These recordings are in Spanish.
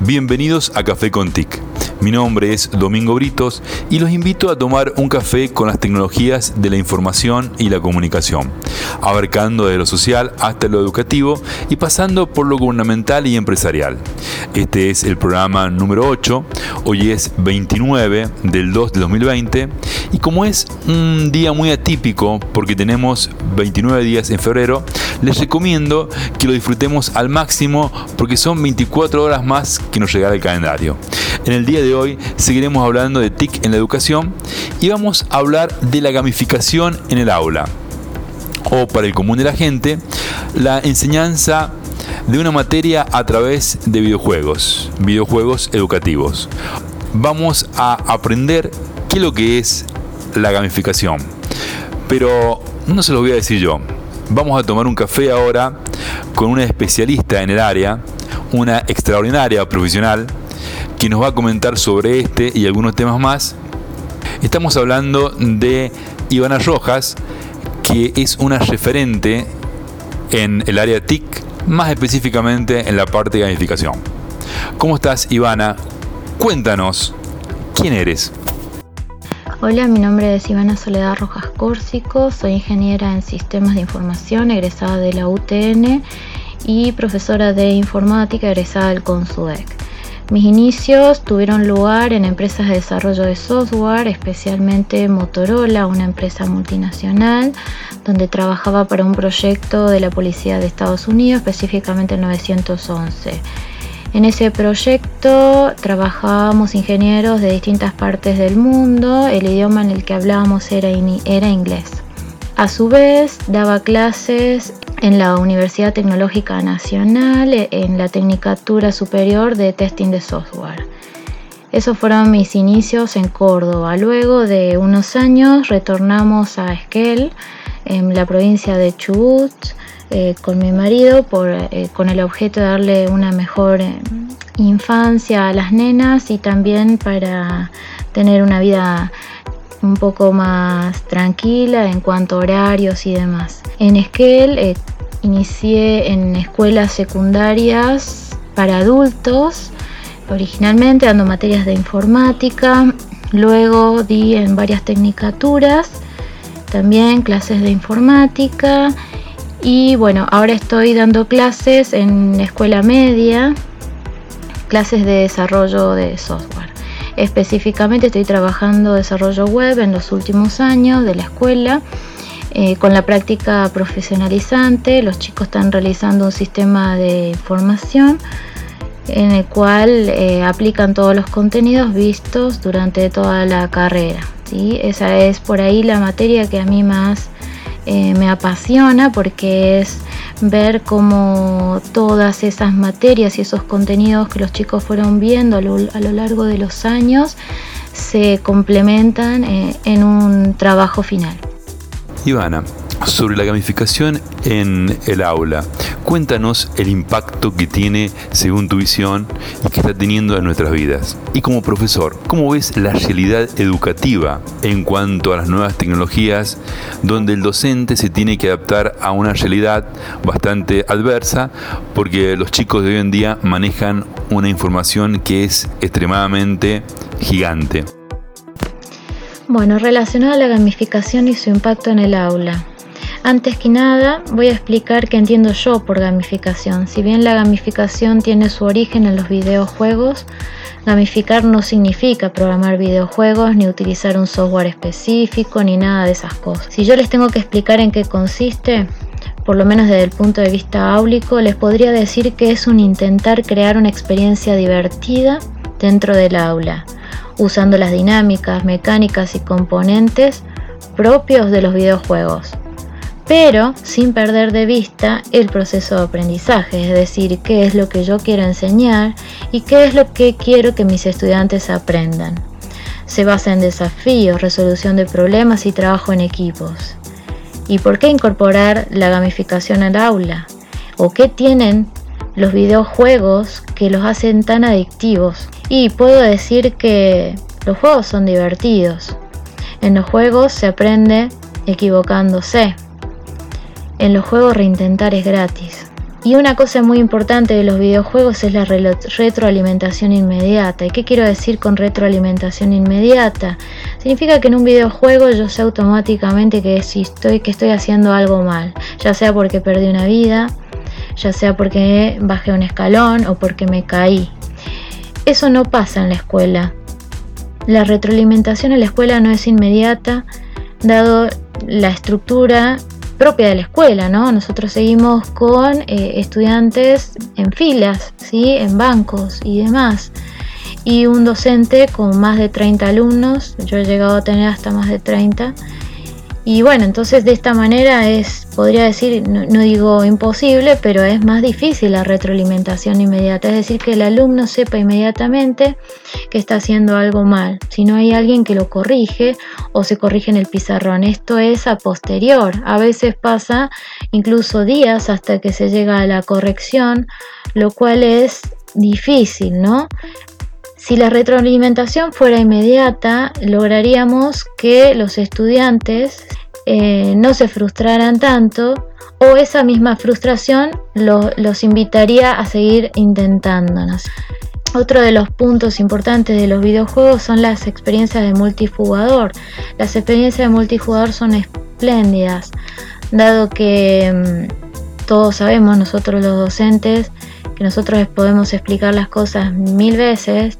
bienvenidos a Café con TIC. Mi nombre es Domingo Britos y los invito a tomar un café con las tecnologías de la información y la comunicación, abarcando de lo social hasta lo educativo y pasando por lo gubernamental y empresarial. Este es el programa número 8, hoy es 29 del 2 de 2020 y como es un día muy atípico porque tenemos 29 días en febrero, les recomiendo que lo disfrutemos al máximo porque son 24 horas más que nos llegará el calendario. En el día de hoy seguiremos hablando de TIC en la educación y vamos a hablar de la gamificación en el aula. O para el común de la gente, la enseñanza de una materia a través de videojuegos, videojuegos educativos. Vamos a aprender qué es lo que es la gamificación. Pero no se lo voy a decir yo. Vamos a tomar un café ahora con una especialista en el área, una extraordinaria profesional, que nos va a comentar sobre este y algunos temas más. Estamos hablando de Ivana Rojas, que es una referente en el área TIC, más específicamente en la parte de gamificación. ¿Cómo estás, Ivana? Cuéntanos, ¿quién eres? Hola, mi nombre es Ivana Soledad Rojas Córsico, soy ingeniera en sistemas de información egresada de la UTN y profesora de informática egresada del CONSUDEC. Mis inicios tuvieron lugar en empresas de desarrollo de software, especialmente Motorola, una empresa multinacional, donde trabajaba para un proyecto de la Policía de Estados Unidos, específicamente el 911. En ese proyecto trabajábamos ingenieros de distintas partes del mundo, el idioma en el que hablábamos era, era inglés. A su vez, daba clases en la Universidad Tecnológica Nacional en la Tecnicatura Superior de Testing de Software. Esos fueron mis inicios en Córdoba. Luego de unos años retornamos a Esquel, en la provincia de Chubut, eh, con mi marido por, eh, con el objeto de darle una mejor eh, infancia a las nenas y también para tener una vida un poco más tranquila en cuanto a horarios y demás. En Esquel inicié en escuelas secundarias para adultos, originalmente dando materias de informática, luego di en varias tecnicaturas, también clases de informática y bueno, ahora estoy dando clases en escuela media, clases de desarrollo de software. Específicamente estoy trabajando desarrollo web en los últimos años de la escuela. Eh, con la práctica profesionalizante, los chicos están realizando un sistema de formación en el cual eh, aplican todos los contenidos vistos durante toda la carrera. ¿sí? Esa es por ahí la materia que a mí más eh, me apasiona porque es ver cómo todas esas materias y esos contenidos que los chicos fueron viendo a lo, largo de los años se complementan eh, en un trabajo final. Ivana, sobre la gamificación en el aula. Cuéntanos el impacto que tiene según tu visión y que está teniendo en nuestras vidas. Y como profesor, ¿cómo ves la realidad educativa en cuanto a las nuevas tecnologías donde el docente se tiene que adaptar a una realidad bastante adversa porque los chicos de hoy en día manejan una información que es extremadamente gigante? Bueno, relacionado a la gamificación y su impacto en el aula. Antes que nada, voy a explicar qué entiendo yo por gamificación. Si bien la gamificación tiene su origen en los videojuegos, gamificar no significa programar videojuegos ni utilizar un software específico ni nada de esas cosas. Si yo les tengo que explicar en qué consiste, por lo menos desde el punto de vista áulico, les podría decir que es un intentar crear una experiencia divertida dentro del aula, usando las dinámicas, mecánicas y componentes propios de los videojuegos pero sin perder de vista el proceso de aprendizaje, es decir, qué es lo que yo quiero enseñar y qué es lo que quiero que mis estudiantes aprendan. Se basa en desafíos, resolución de problemas y trabajo en equipos. ¿Y por qué incorporar la gamificación al aula? ¿O qué tienen los videojuegos que los hacen tan adictivos? Y puedo decir que los juegos son divertidos. En los juegos se aprende equivocándose. En los juegos reintentar es gratis Y una cosa muy importante de los videojuegos es la retroalimentación inmediata. ¿Y qué quiero decir con retroalimentación inmediata? Significa que en un videojuego yo sé automáticamente que si estoy, que estoy haciendo algo mal, ya sea porque perdí una vida, ya sea porque bajé un escalón o porque me caí. Eso no pasa en la escuela. La retroalimentación en la escuela no es inmediata, dado la estructura propia de la escuela, ¿no? Nosotros seguimos con eh, estudiantes en filas, ¿sí? En bancos y demás. Y un docente con más de 30 alumnos, yo he llegado a tener hasta más de 30, y bueno, entonces de esta manera es, podría decir, no, digo imposible, pero es más difícil la retroalimentación inmediata. Es decir, que el alumno sepa inmediatamente que está haciendo algo mal. Si no hay alguien que lo corrige o se corrige en el pizarrón. Esto es a posterior. A veces pasa incluso días hasta que se llega a la corrección, lo cual es difícil, ¿no? Si la retroalimentación fuera inmediata, lograríamos que los estudiantes eh, no se frustraran tanto o esa misma frustración los invitaría a seguir intentándonos. Otro de los puntos importantes de los videojuegos son las experiencias de multijugador. Las experiencias de multijugador son espléndidas, dado que mm, todos sabemos, nosotros los docentes, que nosotros podemos explicar las cosas mil veces,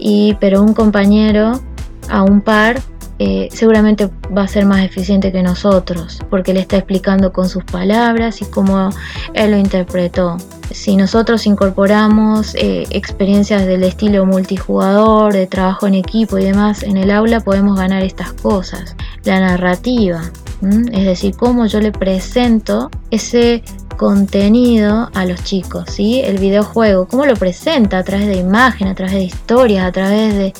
y, pero un compañero a un par eh, seguramente va a ser más eficiente que nosotros, porque le está explicando con sus palabras y cómo él lo interpretó. Si nosotros incorporamos eh, experiencias del estilo multijugador, de trabajo en equipo y demás en el aula, podemos ganar estas cosas. La narrativa, es decir, cómo yo le presento ese contenido a los chicos, ¿sí? El videojuego, cómo lo presenta a través de imágenes, a través de historias, a través de...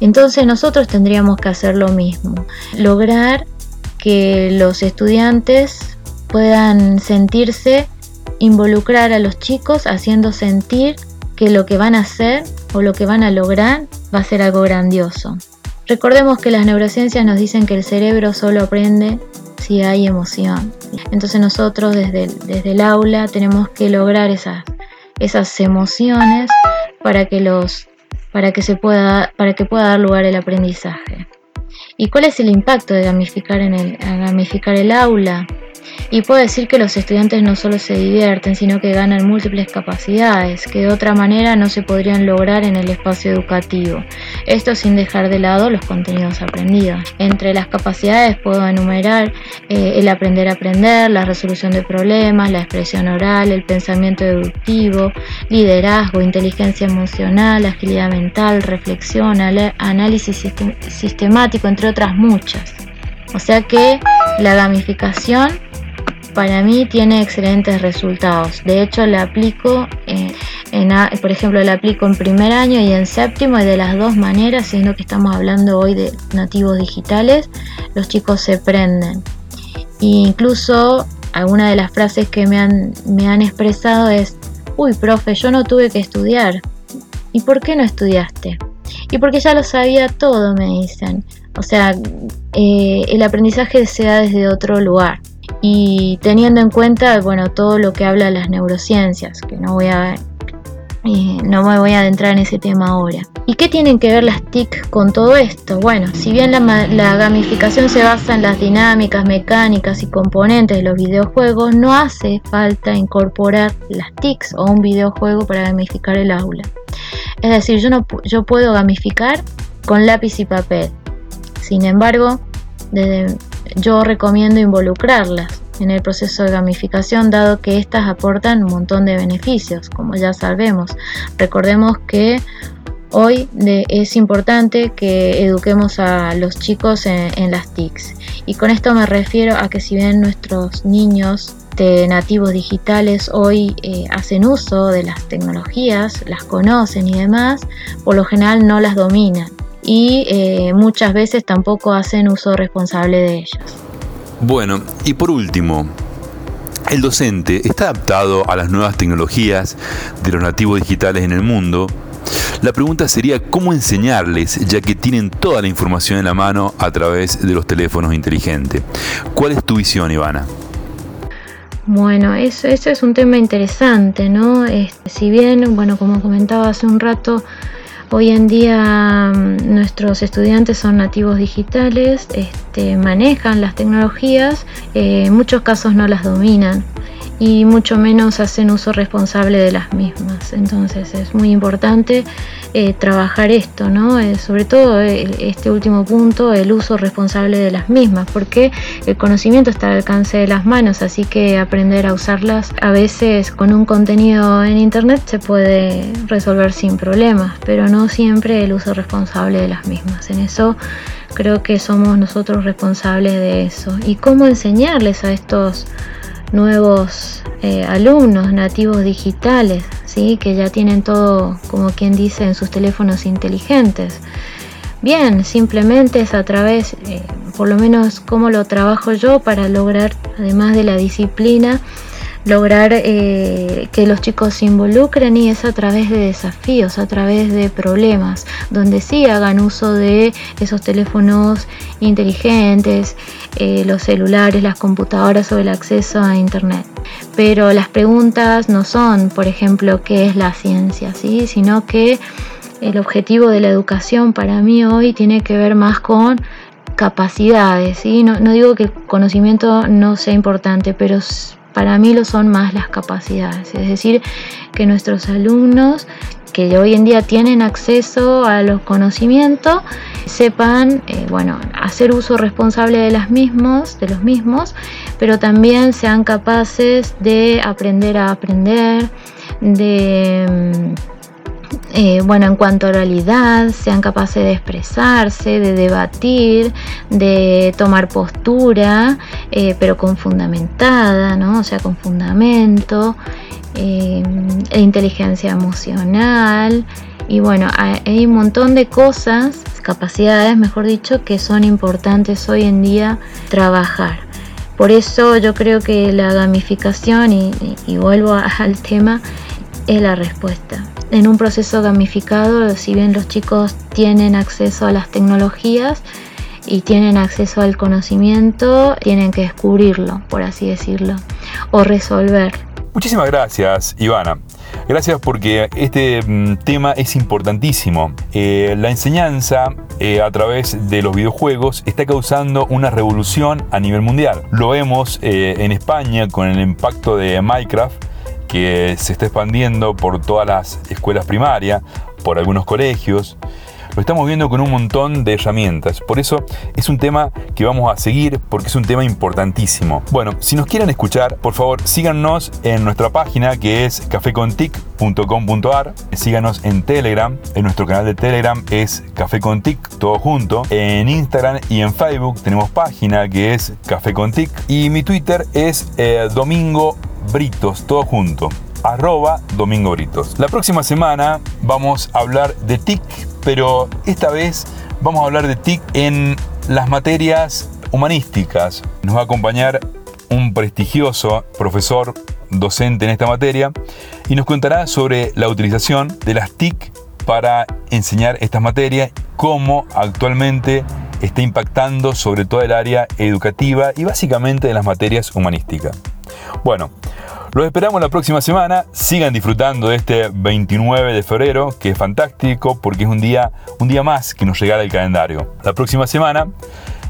Entonces nosotros tendríamos que hacer lo mismo, lograr que los estudiantes puedan sentirse, involucrar a los chicos haciendo sentir que lo que van a hacer o lo que van a lograr va a ser algo grandioso. Recordemos que las neurociencias nos dicen que el cerebro solo aprende si hay emoción. Entonces nosotros desde, desde el aula tenemos que lograr esas, esas emociones para que, los, para, que se pueda, para que pueda dar lugar el aprendizaje. ¿Y cuál es el impacto de gamificar, en el, gamificar el aula? Y puedo decir que los estudiantes no solo se divierten, sino que ganan múltiples capacidades que de otra manera no se podrían lograr en el espacio educativo. Esto sin dejar de lado los contenidos aprendidos. Entre las capacidades puedo enumerar eh, el aprender a aprender, la resolución de problemas, la expresión oral, el pensamiento deductivo, liderazgo, inteligencia emocional, agilidad mental, reflexión, análisis sistemático, entre otras muchas. O sea que la gamificación para mí tiene excelentes resultados. De hecho, la aplico, en, por ejemplo, la aplico en primer año y en séptimo y de las dos maneras, siendo que estamos hablando hoy de nativos digitales, los chicos se prenden. E incluso alguna de las frases que me han, me han expresado es, uy, profe, yo no tuve que estudiar. ¿Y por qué no estudiaste? Y porque ya lo sabía todo, me dicen. O sea, eh, el aprendizaje se da desde otro lugar y teniendo en cuenta bueno todo lo que habla las neurociencias que no voy a eh, no me voy a adentrar en ese tema ahora. ¿Y qué tienen que ver las TIC con todo esto? Bueno, si bien la, gamificación se basa en las dinámicas, mecánicas y componentes de los videojuegos, no hace falta incorporar las TICs o un videojuego para gamificar el aula. Es decir, yo, no, yo puedo gamificar con lápiz y papel. Sin embargo, desde yo recomiendo involucrarlas en el proceso de gamificación dado que éstas aportan un montón de beneficios, como ya sabemos. Recordemos que hoy es importante que eduquemos a los chicos en, las TICs y con esto me refiero a que si bien nuestros niños de nativos digitales hoy eh, hacen uso de las tecnologías, las conocen y demás, por lo general no las dominan y eh, muchas veces tampoco hacen uso responsable de ellas. Bueno, y por último, ¿el docente está adaptado a las nuevas tecnologías de los nativos digitales en el mundo? La pregunta sería cómo enseñarles, ya que tienen toda la información en la mano a través de los teléfonos inteligentes. ¿Cuál es tu visión, Ivana? Bueno, eso, eso es un tema interesante, ¿no? Este, si bien, bueno, como comentaba hace un rato, Hoy en día mm, nuestros estudiantes son nativos digitales, este, manejan las tecnologías, eh, en muchos casos no las dominan y mucho menos hacen uso responsable de las mismas. Entonces es muy importante eh, trabajar esto, ¿no? Eh, sobre todo eh, este último punto, el uso responsable de las mismas, porque el conocimiento está al alcance de las manos, así que aprender a usarlas a veces con un contenido en internet se puede resolver sin problemas, pero no siempre el uso responsable de las mismas. En eso creo que somos nosotros responsables de eso. ¿Y cómo enseñarles a estos nuevos eh, alumnos nativos digitales, ¿sí? que ya tienen todo, como quien dice, en sus teléfonos inteligentes. Bien, simplemente es a través, eh, por lo menos como lo trabajo yo para lograr, además de la disciplina, lograr eh, que los chicos se involucren y es a través de desafíos, a través de problemas, donde sí hagan uso de esos teléfonos inteligentes, eh, los celulares, las computadoras o el acceso a Internet. Pero las preguntas no son, por ejemplo, qué es la ciencia, ¿sí? sino que el objetivo de la educación para mí hoy tiene que ver más con capacidades, ¿sí? no, no digo que el conocimiento no sea importante, pero para mí lo son más las capacidades, es decir, que nuestros alumnos que hoy en día tienen acceso a los conocimientos sepan eh, bueno hacer uso responsable de las mismos de los mismos pero también sean capaces de aprender a aprender de mm, eh, bueno, en cuanto a realidad, sean capaces de expresarse, de debatir, de tomar postura, eh, pero con fundamentada, ¿no? O sea, con fundamento, eh, e inteligencia emocional. Y bueno, hay un montón de cosas, capacidades, mejor dicho, que son importantes hoy en día trabajar. Por eso yo creo que la gamificación, y vuelvo al tema, es la respuesta en un proceso gamificado, si bien los chicos tienen acceso a las tecnologías y tienen acceso al conocimiento, tienen que descubrirlo, por así decirlo, o resolver. Muchísimas gracias, Ivana. Gracias porque este mm, tema es importantísimo. Eh, la enseñanza eh, a través de los videojuegos está causando una revolución a nivel mundial. Lo vemos eh, en España con el impacto de Minecraft que se está expandiendo por todas las escuelas primarias, por algunos colegios. Lo estamos viendo con un montón de herramientas. Por eso es un tema que vamos a seguir porque es un tema importantísimo. Bueno, si nos quieren escuchar, por favor síganos en nuestra página que es cafecontic.com.ar. Síganos en Telegram. En nuestro canal de Telegram es Café todo junto. En Instagram y en Facebook tenemos página que es Café Y mi Twitter es eh, Domingo Britos, todo junto. Arroba Domingo Britos. La próxima semana vamos a hablar de TIC, pero esta vez vamos a hablar de TIC en las materias humanísticas. Nos va a acompañar un prestigioso profesor docente en esta materia y nos contará sobre la utilización de las TIC para enseñar estas materias, cómo actualmente está impactando sobre todo el área educativa y básicamente en las materias humanísticas. Bueno, los esperamos la próxima semana. Sigan disfrutando de este 29 de febrero, que es fantástico porque es un día, un día más que nos regala el calendario. La próxima semana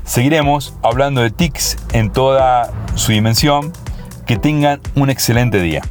seguiremos hablando de TICs en toda su dimensión. Que tengan un excelente día.